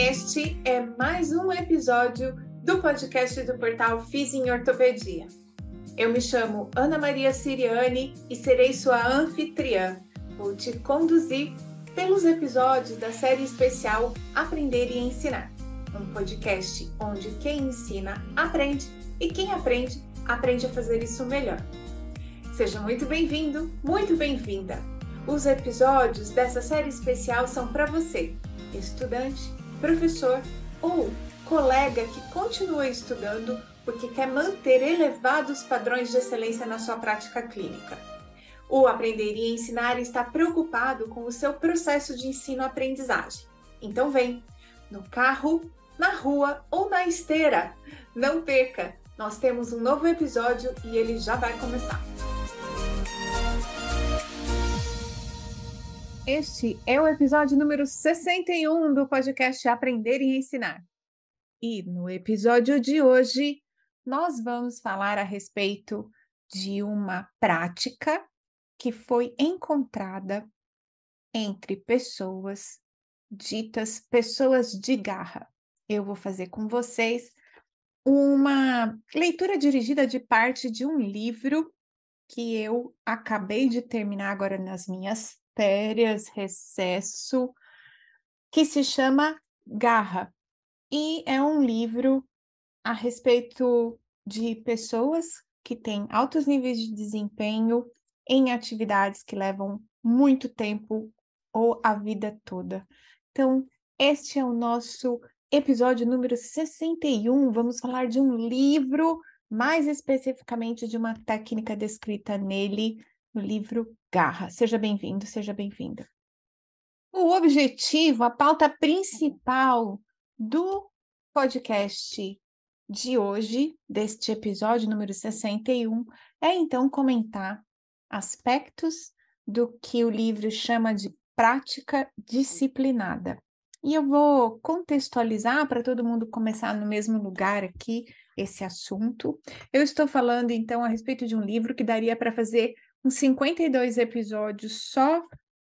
Este é mais um episódio do podcast do portal Fiz em Ortopedia. Eu me chamo Ana Maria Siriani e serei sua anfitriã. Vou te conduzir pelos episódios da série especial Aprender e Ensinar, um podcast onde quem ensina aprende e quem aprende aprende a fazer isso melhor. Seja muito bem-vindo, muito bem-vinda. Os episódios dessa série especial são para você, estudante, professor ou colega que continua estudando porque quer manter elevados padrões de excelência na sua prática clínica. O Aprender e Ensinar está preocupado com o seu processo de ensino-aprendizagem. Então vem, no carro, na rua ou na esteira. Não perca! Nós temos um novo episódio e ele já vai começar. Este é o episódio número 61 do podcast Aprender e Ensinar. E no episódio de hoje, nós vamos falar a respeito de uma prática que foi encontrada entre pessoas ditas pessoas de garra. Eu vou fazer com vocês uma leitura dirigida de parte de um livro que eu acabei de terminar agora nas minhas férias, recesso, que se chama Garra. E é um livro a respeito de pessoas que têm altos níveis de desempenho em atividades que levam muito tempo ou a vida toda. Então, este é o nosso episódio número 61. Vamos falar de um livro, mais especificamente de uma técnica descrita nele, no livro Garra. Seja bem-vindo, seja bem-vinda. O objetivo, a pauta principal do podcast de hoje, deste episódio número 61, é então comentar aspectos do que o livro chama de prática disciplinada. E eu vou contextualizar para todo mundo começar no mesmo lugar aqui esse assunto. Eu estou falando então a respeito de um livro que daria para fazer 52 episódios só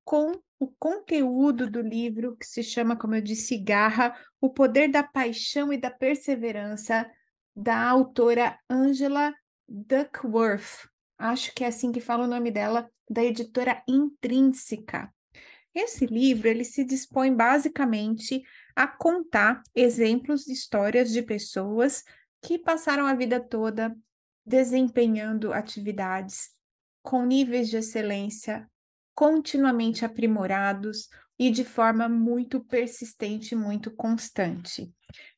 com o conteúdo do livro que se chama, como eu disse, Garra, O Poder da Paixão e da Perseverança, da autora Angela Duckworth. Acho que é assim que fala o nome dela, da editora Intrínseca. Esse livro ele se dispõe basicamente a contar exemplos de histórias de pessoas que passaram a vida toda desempenhando atividades com níveis de excelência continuamente aprimorados e de forma muito persistente, muito constante.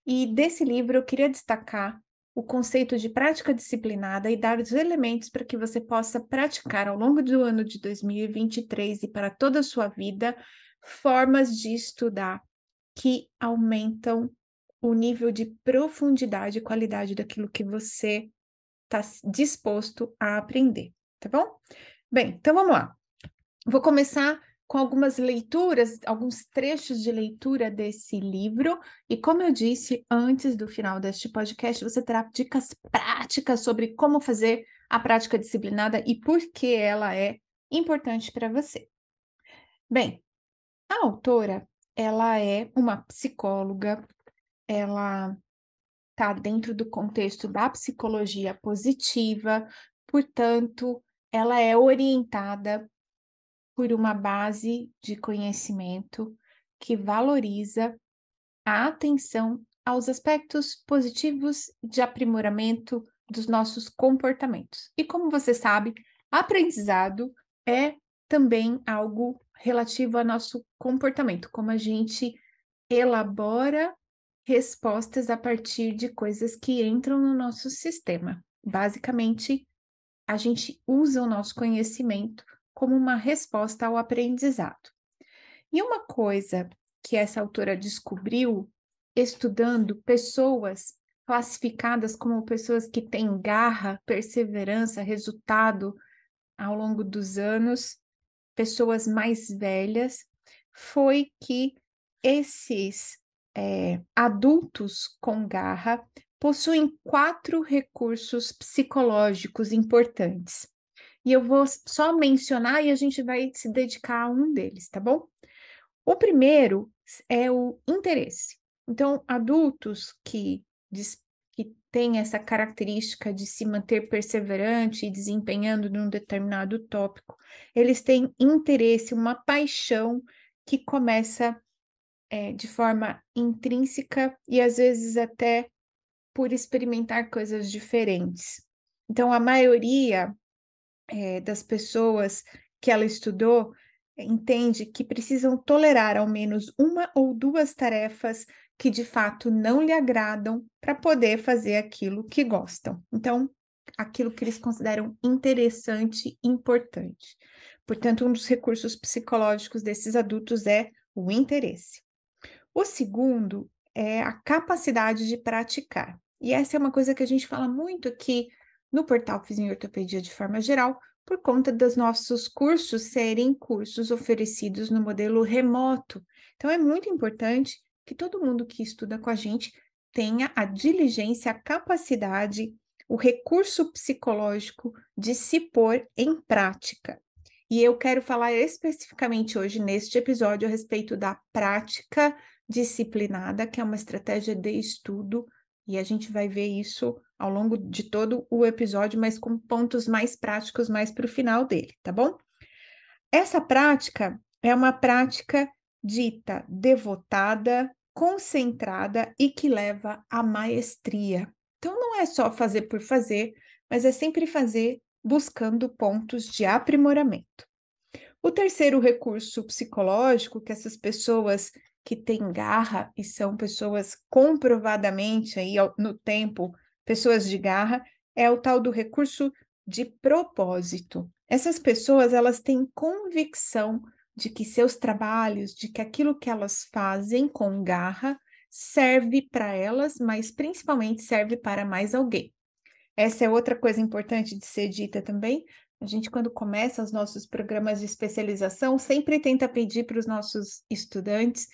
E desse livro eu queria destacar o conceito de prática disciplinada e dar os elementos para que você possa praticar ao longo do ano de 2023 e para toda a sua vida formas de estudar que aumentam o nível de profundidade e qualidade daquilo que você está disposto a aprender tá bom? Bem, então vamos lá. Vou começar com algumas leituras, alguns trechos de leitura desse livro. E como eu disse antes do final deste podcast, você terá dicas práticas sobre como fazer a prática disciplinada e por que ela é importante para você. Bem, a autora, ela é uma psicóloga, ela está dentro do contexto da psicologia positiva, portanto, ela é orientada por uma base de conhecimento que valoriza a atenção aos aspectos positivos de aprimoramento dos nossos comportamentos. E como você sabe, aprendizado é também algo relativo ao nosso comportamento, como a gente elabora respostas a partir de coisas que entram no nosso sistema. Basicamente, a gente usa o nosso conhecimento como uma resposta ao aprendizado. E uma coisa que essa autora descobriu estudando pessoas classificadas como pessoas que têm garra, perseverança, resultado ao longo dos anos, pessoas mais velhas, foi que esses é, adultos com garra possuem quatro recursos psicológicos importantes. E eu vou só mencionar e a gente vai se dedicar a um deles, tá bom? O primeiro é o interesse. Então, adultos que, que têm essa característica de se manter perseverante e desempenhando num determinado tópico, eles têm interesse, uma paixão que começa é, de forma intrínseca e às vezes até por experimentar coisas diferentes. Então, a maioria é, das pessoas que ela estudou entende que precisam tolerar ao menos uma ou duas tarefas que de fato não lhe agradam para poder fazer aquilo que gostam. Então, aquilo que eles consideram interessante e importante. Portanto, um dos recursos psicológicos desses adultos é o interesse. O segundo é a capacidade de praticar. E essa é uma coisa que a gente fala muito aqui no portal Fiz em Ortopedia de forma geral, por conta dos nossos cursos serem cursos oferecidos no modelo remoto. Então, é muito importante que todo mundo que estuda com a gente tenha a diligência, a capacidade, o recurso psicológico de se pôr em prática. E eu quero falar especificamente hoje neste episódio a respeito da prática disciplinada, que é uma estratégia de estudo, e a gente vai ver isso ao longo de todo o episódio, mas com pontos mais práticos mais para o final dele, tá bom? Essa prática é uma prática dita devotada, concentrada e que leva à maestria. Então, não é só fazer por fazer, mas é sempre fazer buscando pontos de aprimoramento. O terceiro recurso psicológico que essas pessoas que têm garra e são pessoas comprovadamente aí no tempo, pessoas de garra, é o tal do recurso de propósito. Essas pessoas, elas têm convicção de que seus trabalhos, de que aquilo que elas fazem com garra serve para elas, mas principalmente serve para mais alguém. Essa é outra coisa importante de ser dita também. A gente, quando começa os nossos programas de especialização, sempre tenta pedir para os nossos estudantes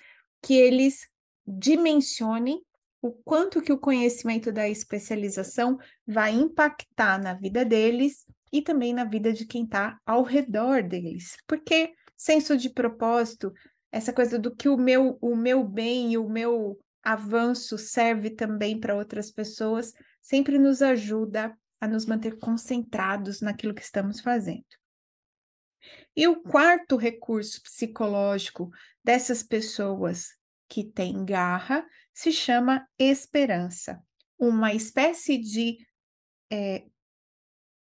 que eles dimensionem o quanto que o conhecimento da especialização vai impactar na vida deles e também na vida de quem está ao redor deles. Porque senso de propósito, essa coisa do que o meu, o meu bem e o meu avanço serve também para outras pessoas, sempre nos ajuda a nos manter concentrados naquilo que estamos fazendo. E o quarto recurso psicológico dessas pessoas que têm garra se chama esperança, uma espécie de é,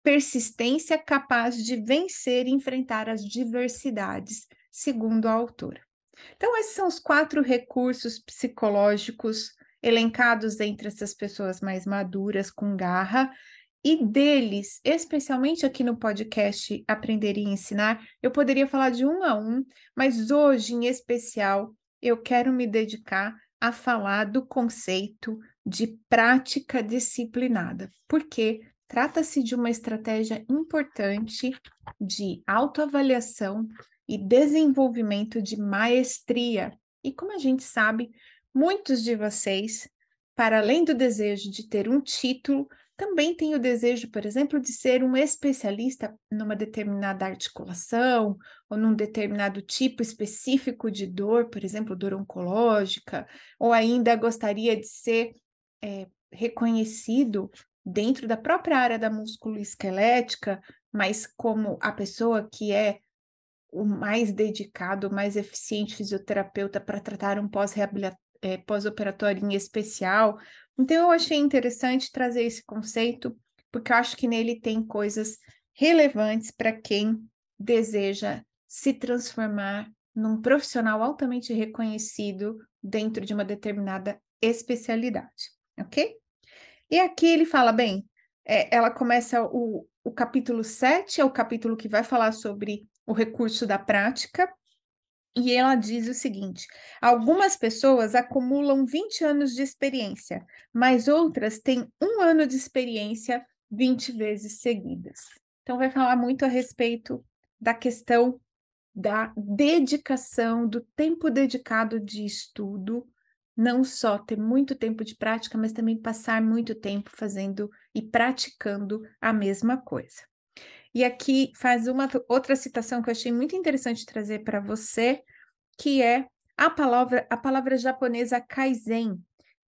persistência capaz de vencer e enfrentar as diversidades, segundo a autora. Então, esses são os quatro recursos psicológicos elencados entre essas pessoas mais maduras, com garra, e deles, especialmente aqui no podcast Aprender e Ensinar, eu poderia falar de um a um, mas hoje, em especial, eu quero me dedicar a falar do conceito de prática disciplinada, porque trata-se de uma estratégia importante de autoavaliação e desenvolvimento de maestria. E como a gente sabe, muitos de vocês, para além do desejo de ter um título, também tem o desejo, por exemplo, de ser um especialista numa determinada articulação ou num determinado tipo específico de dor, por exemplo, dor oncológica, ou ainda gostaria de ser é, reconhecido dentro da própria área da musculoesquelética, mas como a pessoa que é o mais dedicado, o mais eficiente fisioterapeuta para tratar um pós-operatório é, pós em especial, então, eu achei interessante trazer esse conceito, porque eu acho que nele tem coisas relevantes para quem deseja se transformar num profissional altamente reconhecido dentro de uma determinada especialidade, ok? E aqui ele fala, bem, é, ela começa o, o capítulo 7, é o capítulo que vai falar sobre o recurso da prática, e ela diz o seguinte: algumas pessoas acumulam 20 anos de experiência, mas outras têm um ano de experiência 20 vezes seguidas. Então, vai falar muito a respeito da questão da dedicação, do tempo dedicado de estudo, não só ter muito tempo de prática, mas também passar muito tempo fazendo e praticando a mesma coisa. E aqui faz uma outra citação que eu achei muito interessante trazer para você, que é a palavra, a palavra japonesa kaizen,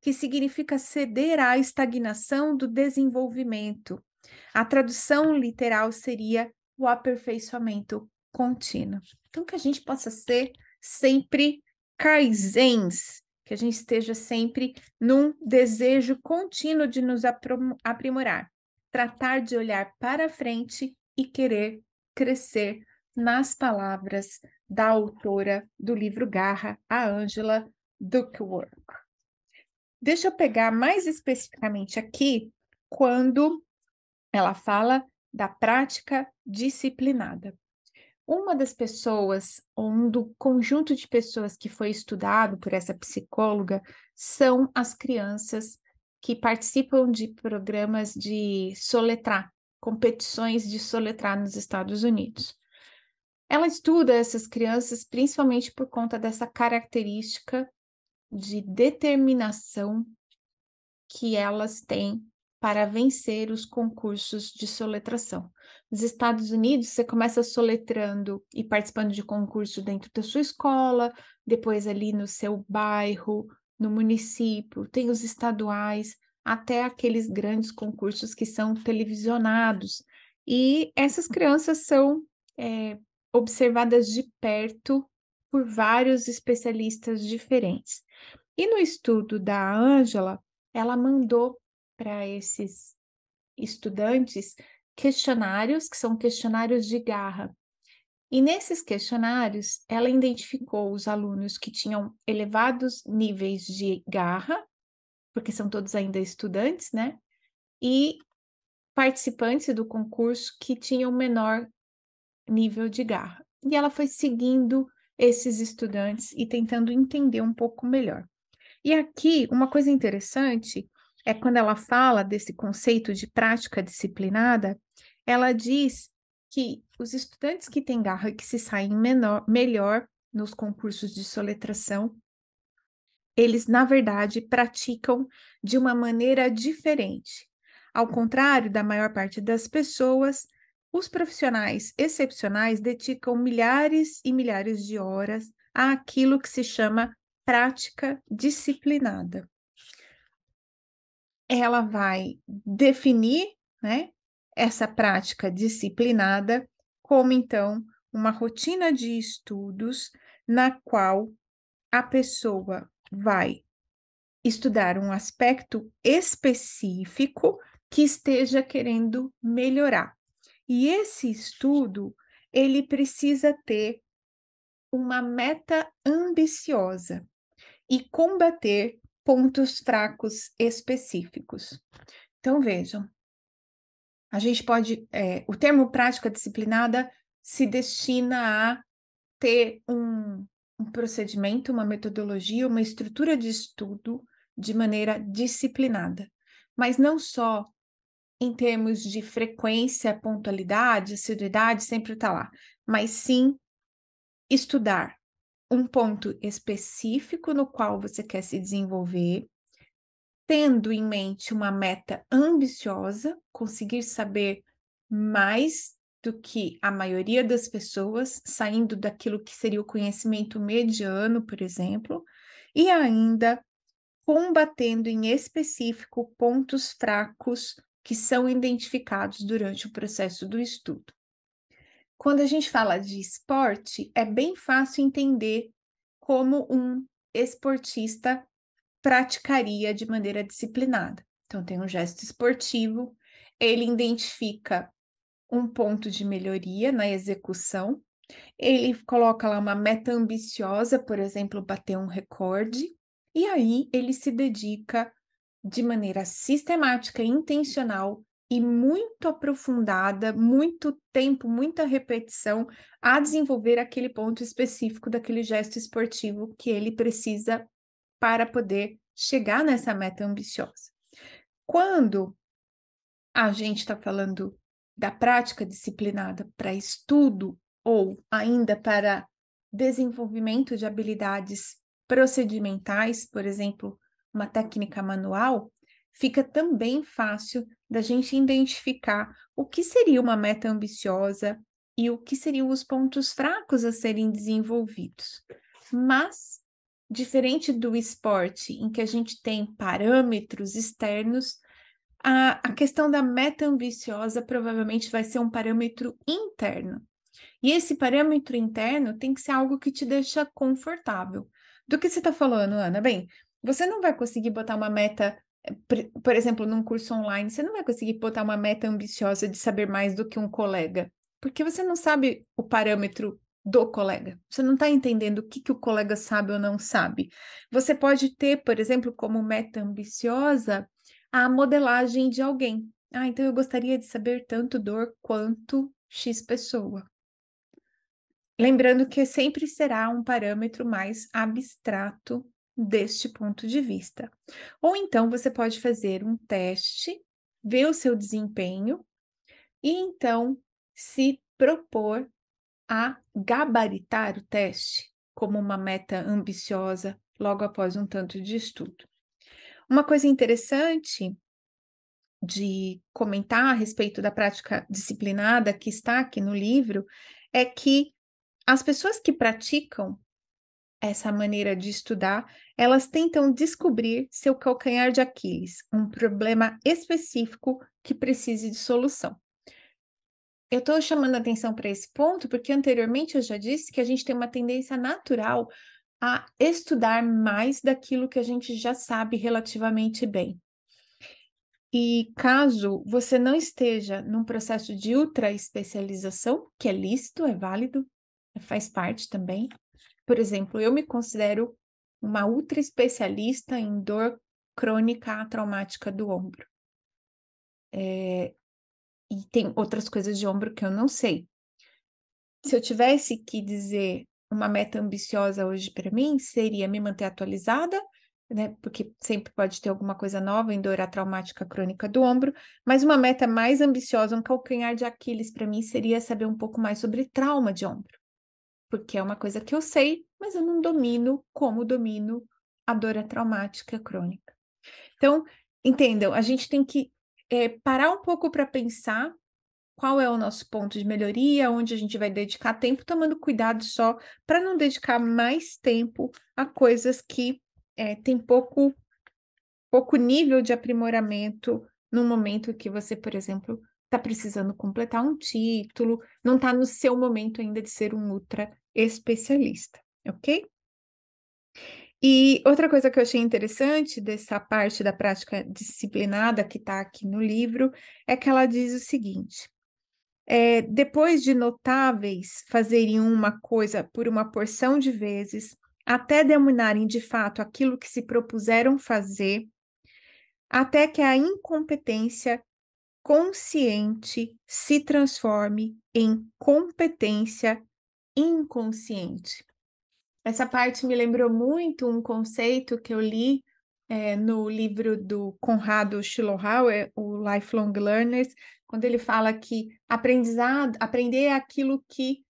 que significa ceder à estagnação do desenvolvimento. A tradução literal seria o aperfeiçoamento contínuo. Então, que a gente possa ser sempre kaizens, que a gente esteja sempre num desejo contínuo de nos aprimorar, tratar de olhar para frente e querer crescer nas palavras da autora do livro Garra, a Angela Duckworth. Deixa eu pegar mais especificamente aqui quando ela fala da prática disciplinada. Uma das pessoas, ou um do conjunto de pessoas que foi estudado por essa psicóloga, são as crianças que participam de programas de soletrar, competições de soletrar nos Estados Unidos. Ela estuda essas crianças principalmente por conta dessa característica de determinação que elas têm para vencer os concursos de soletração. Nos Estados Unidos, você começa soletrando e participando de concurso dentro da sua escola, depois ali no seu bairro, no município, tem os estaduais, até aqueles grandes concursos que são televisionados. E essas crianças são é, observadas de perto por vários especialistas diferentes. E no estudo da Ângela, ela mandou para esses estudantes questionários, que são questionários de garra. E nesses questionários, ela identificou os alunos que tinham elevados níveis de garra, porque são todos ainda estudantes, né? E participantes do concurso que tinham menor nível de garra. E ela foi seguindo esses estudantes e tentando entender um pouco melhor. E aqui, uma coisa interessante é quando ela fala desse conceito de prática disciplinada, ela diz que os estudantes que têm garra e que se saem menor, melhor nos concursos de soletração, eles, na verdade, praticam de uma maneira diferente. Ao contrário da maior parte das pessoas, os profissionais excepcionais dedicam milhares e milhares de horas àquilo que se chama prática disciplinada ela vai definir, né, essa prática disciplinada como então uma rotina de estudos na qual a pessoa vai estudar um aspecto específico que esteja querendo melhorar. E esse estudo, ele precisa ter uma meta ambiciosa e combater pontos fracos específicos. Então, vejam, a gente pode. É, o termo prática disciplinada se destina a ter um, um procedimento, uma metodologia, uma estrutura de estudo de maneira disciplinada, mas não só em termos de frequência, pontualidade, assiduidade, sempre está lá, mas sim estudar um ponto específico no qual você quer se desenvolver, tendo em mente uma meta ambiciosa, conseguir saber mais do que a maioria das pessoas, saindo daquilo que seria o conhecimento mediano, por exemplo, e ainda combatendo em específico pontos fracos que são identificados durante o processo do estudo. Quando a gente fala de esporte, é bem fácil entender como um esportista praticaria de maneira disciplinada. Então, tem um gesto esportivo, ele identifica um ponto de melhoria na execução, ele coloca lá uma meta ambiciosa, por exemplo, bater um recorde, e aí ele se dedica de maneira sistemática intencional e muito aprofundada, muito tempo, muita repetição a desenvolver aquele ponto específico daquele gesto esportivo que ele precisa para poder chegar nessa meta ambiciosa. Quando a gente está falando da prática disciplinada para estudo ou ainda para desenvolvimento de habilidades procedimentais, por exemplo, uma técnica manual, fica também fácil da gente identificar o que seria uma meta ambiciosa e o que seriam os pontos fracos a serem desenvolvidos. Mas diferente do esporte, em que a gente tem parâmetros externos, a, a questão da meta ambiciosa provavelmente vai ser um parâmetro interno. E esse parâmetro interno tem que ser algo que te deixa confortável. Do que você está falando, Ana? Bem, você não vai conseguir botar uma meta, eh, por exemplo, num curso online, você não vai conseguir botar uma meta ambiciosa de saber mais do que um colega, porque você não sabe o parâmetro do colega. Você não está entendendo o que, que o colega sabe ou não sabe. Você pode ter, por exemplo, como meta ambiciosa a modelagem de alguém. Ah, então eu gostaria de saber tanto dor quanto X pessoa. Lembrando que sempre será um parâmetro mais abstrato deste ponto de vista. Ou então você pode fazer um teste, ver o seu desempenho e então se propor a gabaritar o teste como uma meta ambiciosa logo após um tanto de estudo. Uma coisa interessante de comentar a respeito da prática disciplinada que está aqui no livro é que as pessoas que praticam essa maneira de estudar, elas tentam descobrir seu calcanhar de Aquiles, um problema específico que precise de solução. Eu estou chamando atenção para esse ponto porque anteriormente eu já disse que a gente tem uma tendência natural a estudar mais daquilo que a gente já sabe relativamente bem. E caso você não esteja num processo de ultra especialização, que é lícito, é válido, faz parte também. Por exemplo, eu me considero uma ultra especialista em dor crônica traumática do ombro. É, e tem outras coisas de ombro que eu não sei. Se eu tivesse que dizer uma meta ambiciosa hoje para mim, seria me manter atualizada, né? Porque sempre pode ter alguma coisa nova em dor traumática crônica do ombro, mas uma meta mais ambiciosa, um calcanhar de Aquiles para mim seria saber um pouco mais sobre trauma de ombro porque é uma coisa que eu sei, mas eu não domino como domino a dor traumática crônica. Então, entendam, a gente tem que é, parar um pouco para pensar qual é o nosso ponto de melhoria, onde a gente vai dedicar tempo, tomando cuidado só para não dedicar mais tempo a coisas que é, têm pouco, pouco nível de aprimoramento no momento que você, por exemplo, está precisando completar um título, não está no seu momento ainda de ser um ultra especialista, ok? E outra coisa que eu achei interessante dessa parte da prática disciplinada que está aqui no livro é que ela diz o seguinte: é, depois de notáveis fazerem uma coisa por uma porção de vezes, até dominarem de fato aquilo que se propuseram fazer, até que a incompetência consciente se transforme em competência inconsciente. Essa parte me lembrou muito um conceito que eu li é, no livro do Conrado Schlohauer, o Lifelong Learners, quando ele fala que aprendizado, aprender é aquilo que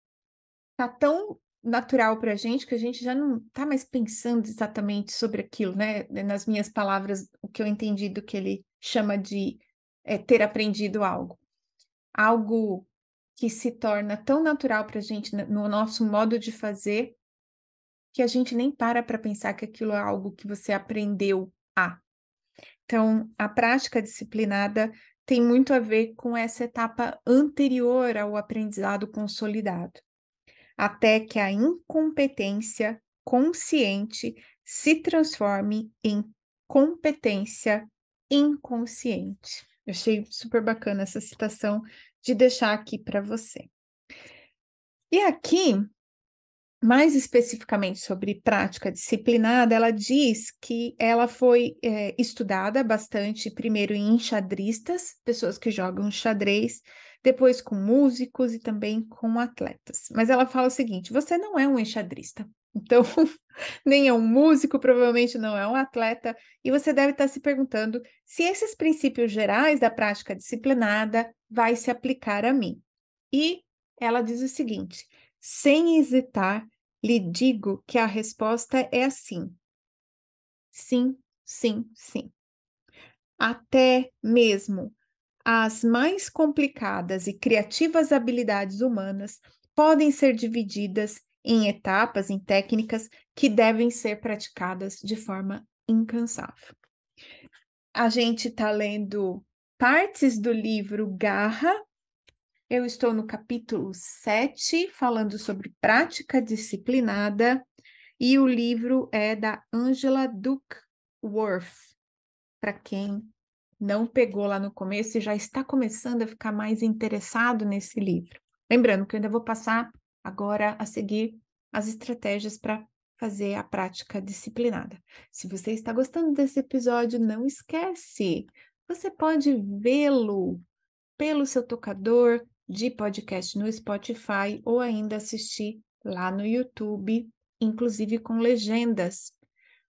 está tão natural para a gente que a gente já não está mais pensando exatamente sobre aquilo, né? Nas minhas palavras, o que eu entendi do que ele chama de é, ter aprendido algo. Algo que se torna tão natural para a gente no nosso modo de fazer que a gente nem para para pensar que aquilo é algo que você aprendeu a. Então, a prática disciplinada tem muito a ver com essa etapa anterior ao aprendizado consolidado, até que a incompetência consciente se transforme em competência inconsciente. Eu achei super bacana essa citação de deixar aqui para você. E aqui, mais especificamente sobre prática disciplinada, ela diz que ela foi é, estudada bastante, primeiro em enxadristas, pessoas que jogam xadrez, depois com músicos e também com atletas. Mas ela fala o seguinte: você não é um enxadrista, então nem é um músico, provavelmente não é um atleta, e você deve estar se perguntando se esses princípios gerais da prática disciplinada vai se aplicar a mim. E ela diz o seguinte: sem hesitar, lhe digo que a resposta é assim. Sim, sim, sim. Até mesmo as mais complicadas e criativas habilidades humanas podem ser divididas em etapas, em técnicas que devem ser praticadas de forma incansável. A gente está lendo partes do livro Garra. Eu estou no capítulo 7, falando sobre prática disciplinada, e o livro é da Angela Duckworth, para quem não pegou lá no começo e já está começando a ficar mais interessado nesse livro. Lembrando que eu ainda vou passar agora a seguir as estratégias para fazer a prática disciplinada. Se você está gostando desse episódio, não esquece, você pode vê-lo pelo seu tocador de podcast no Spotify ou ainda assistir lá no YouTube, inclusive com legendas.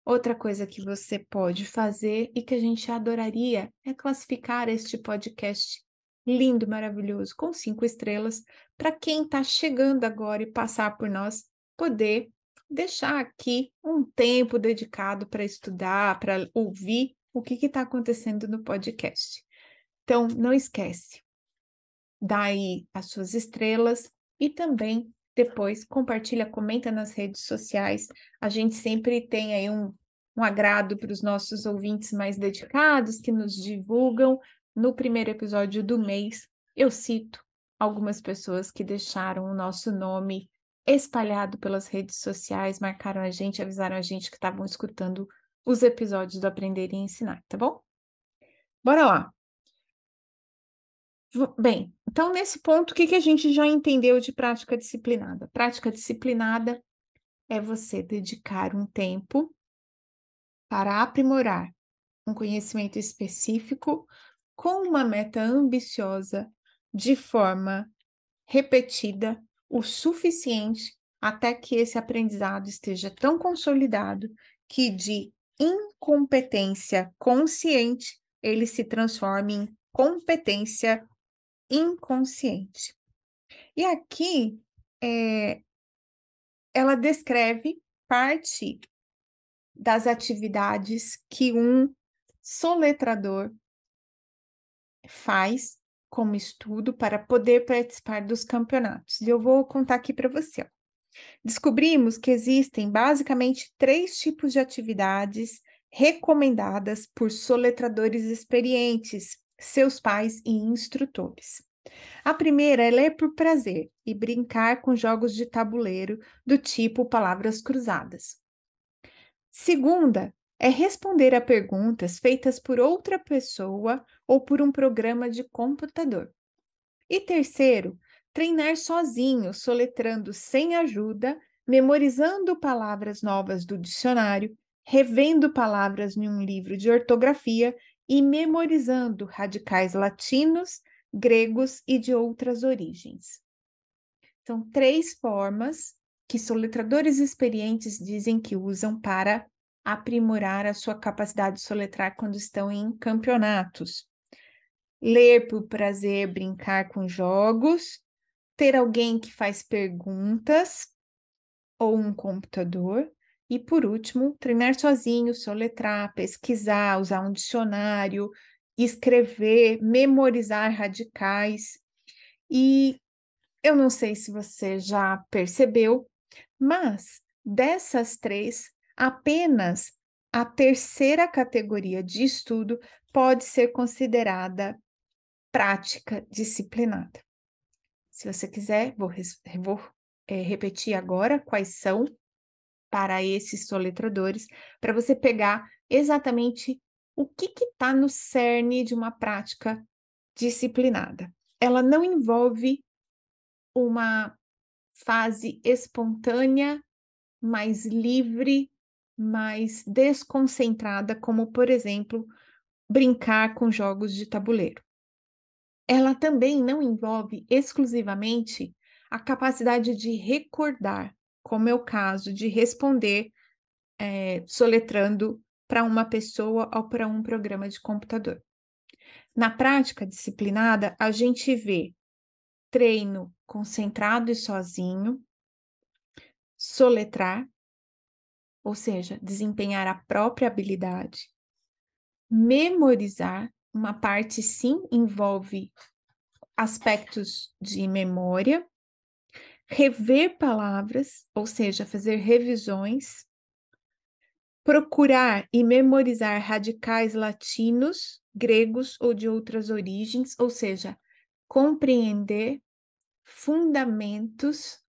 Outra coisa que você pode fazer e que a gente adoraria é classificar este podcast lindo, maravilhoso, com cinco estrelas, para quem está chegando agora e passar por nós, poder deixar aqui um tempo dedicado para estudar, para ouvir o que está acontecendo no podcast. Então, não esquece, dá aí as suas estrelas e também depois compartilha, comenta nas redes sociais. A gente sempre tem aí um, um agrado para os nossos ouvintes mais dedicados que nos divulgam. No primeiro episódio do mês, eu cito algumas pessoas que deixaram o nosso nome espalhado pelas redes sociais, marcaram a gente, avisaram a gente que estavam escutando os episódios do Aprender e Ensinar, tá bom? Bora lá. Bem, então nesse ponto, o que, que a gente já entendeu de prática disciplinada? Prática disciplinada é você dedicar um tempo para aprimorar um conhecimento específico com uma meta ambiciosa de forma repetida o suficiente até que esse aprendizado esteja tão consolidado que de incompetência consciente ele se transforme em competência inconsciente. E aqui é, ela descreve parte das atividades que um soletrador faz como estudo para poder participar dos campeonatos. E eu vou contar aqui para você. Descobrimos que existem basicamente três tipos de atividades recomendadas por soletradores experientes, seus pais e instrutores. A primeira é ler por prazer e brincar com jogos de tabuleiro do tipo palavras cruzadas. Segunda é responder a perguntas feitas por outra pessoa ou por um programa de computador. E terceiro, treinar sozinho, soletrando sem ajuda, memorizando palavras novas do dicionário, revendo palavras em um livro de ortografia e memorizando radicais latinos, gregos e de outras origens. São três formas que soletradores experientes dizem que usam para aprimorar a sua capacidade de soletrar quando estão em campeonatos. Ler por prazer, brincar com jogos, ter alguém que faz perguntas ou um computador. E por último, treinar sozinho, soletrar, pesquisar, usar um dicionário, escrever, memorizar radicais. E eu não sei se você já percebeu, mas dessas três, apenas a terceira categoria de estudo pode ser considerada prática disciplinada. Se você quiser, vou, vou é, repetir agora quais são para esses soletradores, para você pegar exatamente o que está no cerne de uma prática disciplinada. Ela não envolve uma fase espontânea, mais livre mais desconcentrada, como, por exemplo, brincar com jogos de tabuleiro. Ela também não envolve exclusivamente a capacidade de recordar, como é o caso de responder é, soletrando para uma pessoa ou para um programa de computador. Na prática disciplinada, a gente vê treino concentrado e sozinho, soletrar, ou seja, desempenhar a própria habilidade. Memorizar, uma parte sim envolve aspectos de memória. Rever palavras, ou seja, fazer revisões, procurar e memorizar radicais latinos, gregos ou de outras origens, ou seja, compreender fundamentos,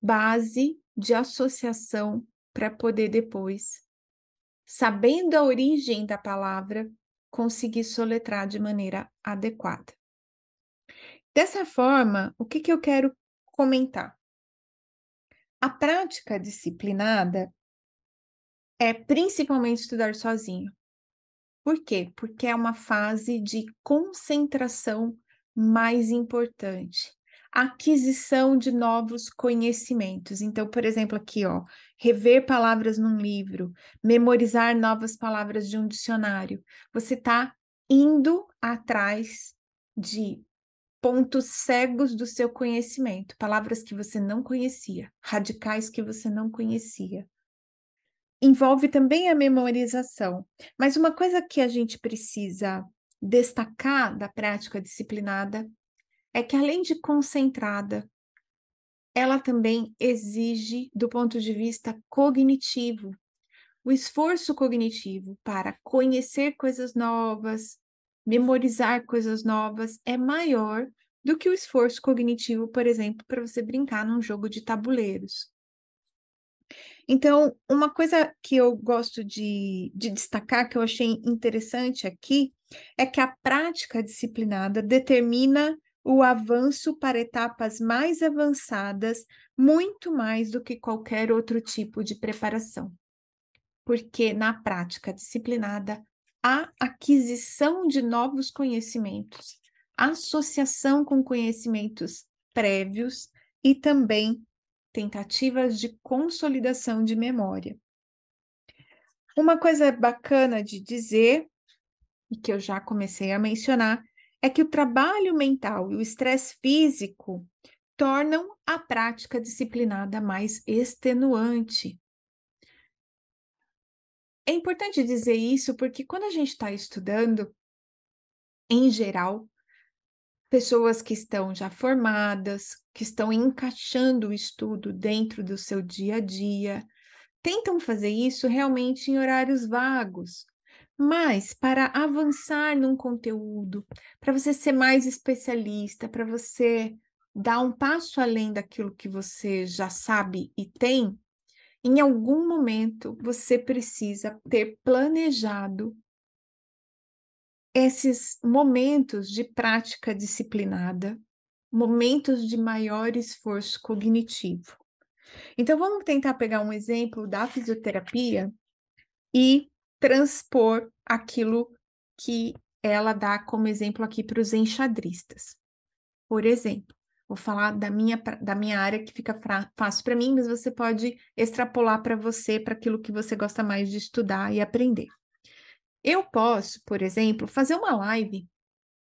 base de associação para poder depois, sabendo a origem da palavra, conseguir soletrar de maneira adequada. Dessa forma, o que, que eu quero comentar? A prática disciplinada é principalmente estudar sozinho. Por quê? Porque é uma fase de concentração mais importante. Aquisição de novos conhecimentos. Então, por exemplo, aqui, ó, rever palavras num livro, memorizar novas palavras de um dicionário. Você está indo atrás de pontos cegos do seu conhecimento, palavras que você não conhecia, radicais que você não conhecia. Envolve também a memorização, mas uma coisa que a gente precisa destacar da prática disciplinada é que, além de concentrada, ela também exige, do ponto de vista cognitivo, o esforço cognitivo para conhecer coisas novas, memorizar coisas novas, é maior do que o esforço cognitivo, por exemplo, para você brincar num jogo de tabuleiros. Então, uma coisa que eu gosto de, de destacar, que eu achei interessante aqui, é que a prática disciplinada determina o avanço para etapas mais avançadas, muito mais do que qualquer outro tipo de preparação. Porque na prática disciplinada, há aquisição de novos conhecimentos, associação com conhecimentos prévios e também tentativas de consolidação de memória. Uma coisa bacana de dizer, e que eu já comecei a mencionar, é que o trabalho mental e o estresse físico tornam a prática disciplinada mais extenuante. É importante dizer isso porque quando a gente está estudando, em geral, pessoas que estão já formadas, que estão encaixando o estudo dentro do seu dia a dia, tentam fazer isso realmente em horários vagos. Mas para avançar num conteúdo, para você ser mais especialista, para você dar um passo além daquilo que você já sabe e tem, em algum momento você precisa ter planejado esses momentos de prática disciplinada, momentos de maior esforço cognitivo. Então, vamos tentar pegar um exemplo da fisioterapia e transpor aquilo que ela dá como exemplo aqui para os enxadristas. Por exemplo, vou falar da minha, da minha área que fica fácil para mim, mas você pode extrapolar para você, para aquilo que você gosta mais de estudar e aprender. Eu posso, por exemplo, fazer uma live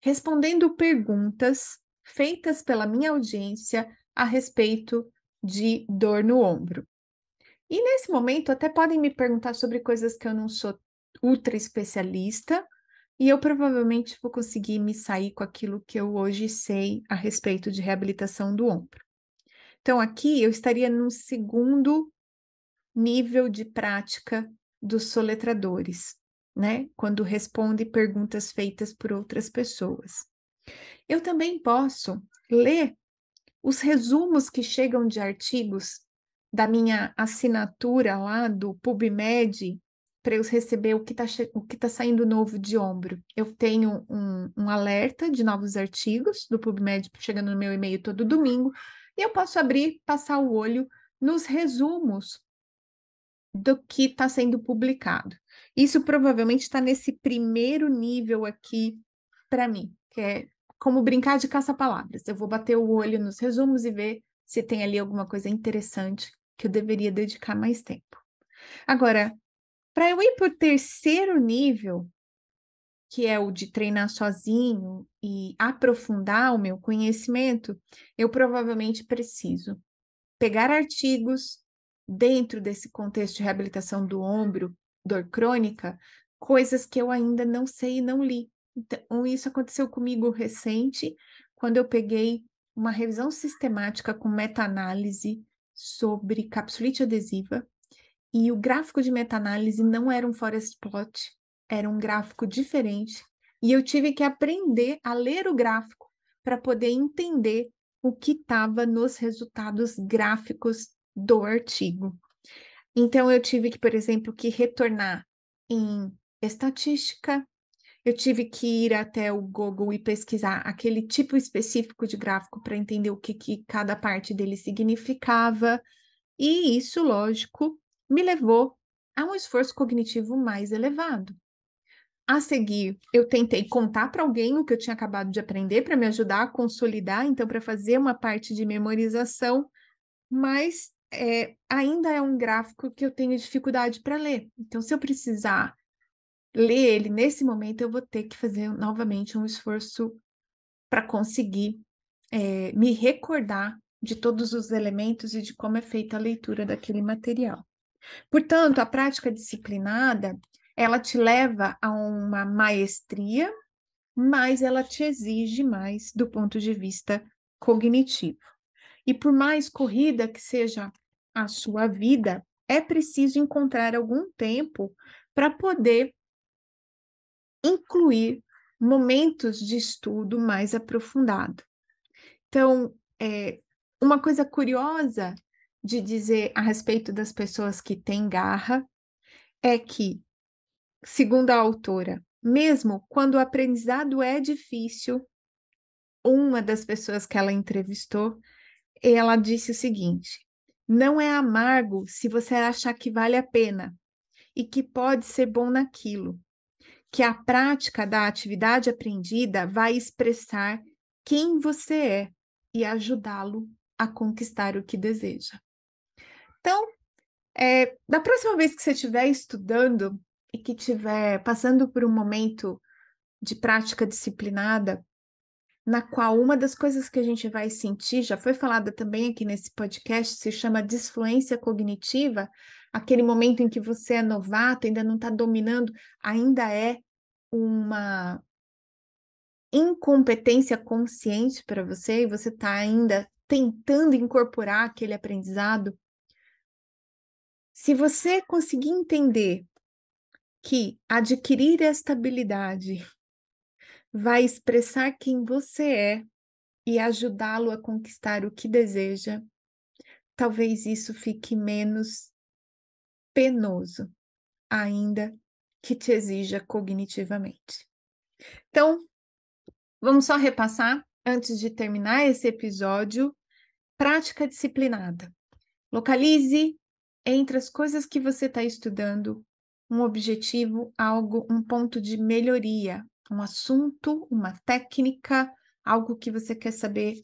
respondendo perguntas feitas pela minha audiência a respeito de dor no ombro. E nesse momento até podem me perguntar sobre coisas que eu não sou ultra especialista, e eu provavelmente vou conseguir me sair com aquilo que eu hoje sei a respeito de reabilitação do ombro. Então, aqui eu estaria no segundo nível de prática dos soletradores né? Quando responde perguntas feitas por outras pessoas. Eu também posso ler os resumos que chegam de artigos da minha assinatura lá do PubMed para eu receber o que está tá saindo novo de ombro. Eu tenho um, um alerta de novos artigos do PubMed chegando no meu e-mail todo domingo, e eu posso abrir, passar o olho nos resumos do que está sendo publicado. Isso provavelmente está nesse primeiro nível aqui para mim, que é como brincar de caça-palavras. Eu vou bater o olho nos resumos e ver se tem ali alguma coisa interessante que eu deveria dedicar mais tempo. Agora, para eu ir para o terceiro nível, que é o de treinar sozinho e aprofundar o meu conhecimento, eu provavelmente preciso pegar artigos dentro desse contexto de reabilitação do ombro dor crônica, coisas que eu ainda não sei e não li. Então, isso aconteceu comigo recente, quando eu peguei uma revisão sistemática com meta-análise sobre capsulite adesiva, e o gráfico de meta-análise não era um forest plot, era um gráfico diferente, e eu tive que aprender a ler o gráfico para poder entender o que estava nos resultados gráficos do artigo. Então, eu tive que, por exemplo, que retornar em estatística, eu tive que ir até o Google e pesquisar aquele tipo específico de gráfico para entender o que, que cada parte dele significava, e isso, lógico, me levou a um esforço cognitivo mais elevado. A seguir, eu tentei contar para alguém o que eu tinha acabado de aprender para me ajudar a consolidar, então, para fazer uma parte de memorização, mas é, ainda é um gráfico que eu tenho dificuldade para ler. Então, se eu precisar ler ele nesse momento, eu vou ter que fazer novamente um esforço para conseguir é, me recordar de todos os elementos e de como é feita a leitura daquele material. Portanto, a prática disciplinada ela te leva a uma maestria, mas ela te exige mais do ponto de vista cognitivo. E por mais corrida que seja a sua vida, é preciso encontrar algum tempo para poder incluir momentos de estudo mais aprofundado. Então, é, uma coisa curiosa de dizer a respeito das pessoas que têm garra é que segundo a autora, mesmo quando o aprendizado é difícil, uma das pessoas que ela entrevistou, ela disse o seguinte: não é amargo se você achar que vale a pena e que pode ser bom naquilo, que a prática da atividade aprendida vai expressar quem você é e ajudá-lo a conquistar o que deseja. Então, é, da próxima vez que você estiver estudando e que estiver passando por um momento de prática disciplinada, na qual uma das coisas que a gente vai sentir, já foi falada também aqui nesse podcast, se chama disfluência cognitiva, aquele momento em que você é novato, ainda não está dominando, ainda é uma incompetência consciente para você e você está ainda tentando incorporar aquele aprendizado. Se você conseguir entender que adquirir esta habilidade vai expressar quem você é e ajudá-lo a conquistar o que deseja, talvez isso fique menos penoso, ainda que te exija cognitivamente. Então, vamos só repassar antes de terminar esse episódio. Prática disciplinada. Localize entre as coisas que você está estudando um objetivo, algo, um ponto de melhoria, um assunto, uma técnica, algo que você quer saber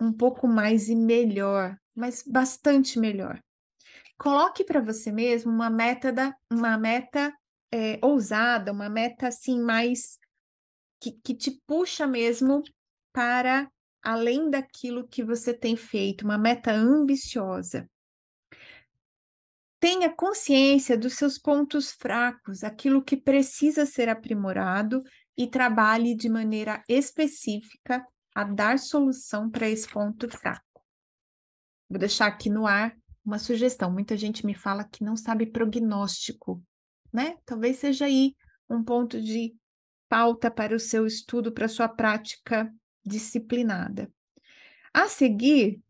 um pouco mais e melhor, mas bastante melhor. Coloque para você mesmo uma meta, da, uma meta é, ousada, uma meta assim mais que, que te puxa mesmo para além daquilo que você tem feito, uma meta ambiciosa. Tenha consciência dos seus pontos fracos, aquilo que precisa ser aprimorado e trabalhe de maneira específica a dar solução para esse ponto fraco. Vou deixar aqui no ar uma sugestão. Muita gente me fala que não sabe prognóstico, né? Talvez seja aí um ponto de pauta para o seu estudo, para a sua prática disciplinada. A seguir,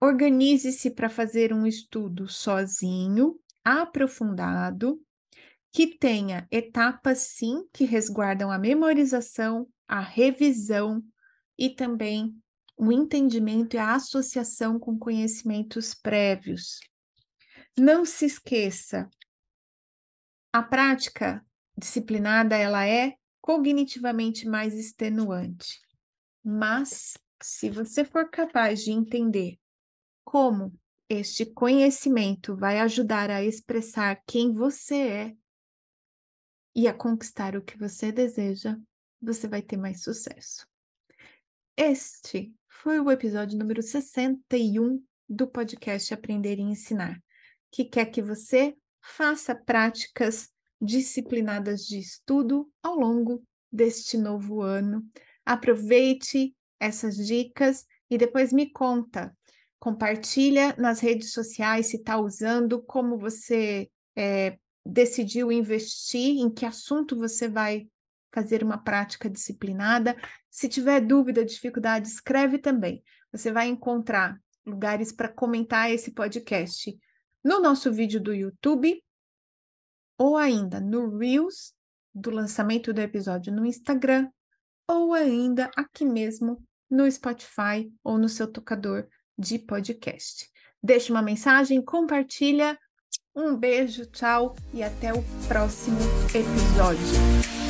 Organize-se para fazer um estudo sozinho, aprofundado, que tenha etapas, sim, que resguardam a memorização, a revisão e também o entendimento e a associação com conhecimentos prévios. Não se esqueça, a prática disciplinada ela é cognitivamente mais extenuante, mas se você for capaz de entender como este conhecimento vai ajudar a expressar quem você é e a conquistar o que você deseja, você vai ter mais sucesso. Este foi o episódio número 61 do podcast Aprender e Ensinar, que quer que você faça práticas disciplinadas de estudo ao longo deste novo ano. Aproveite essas dicas e depois me conta. Compartilha nas redes sociais se está usando, como você é, decidiu investir, em que assunto você vai fazer uma prática disciplinada. Se tiver dúvida, dificuldade, escreve também. Você vai encontrar lugares para comentar esse podcast no nosso vídeo do YouTube ou ainda no Reels do lançamento do episódio no Instagram ou ainda aqui mesmo no Spotify ou no seu tocador de podcast. Deixe uma mensagem, compartilha. Um beijo, tchau e até o próximo episódio.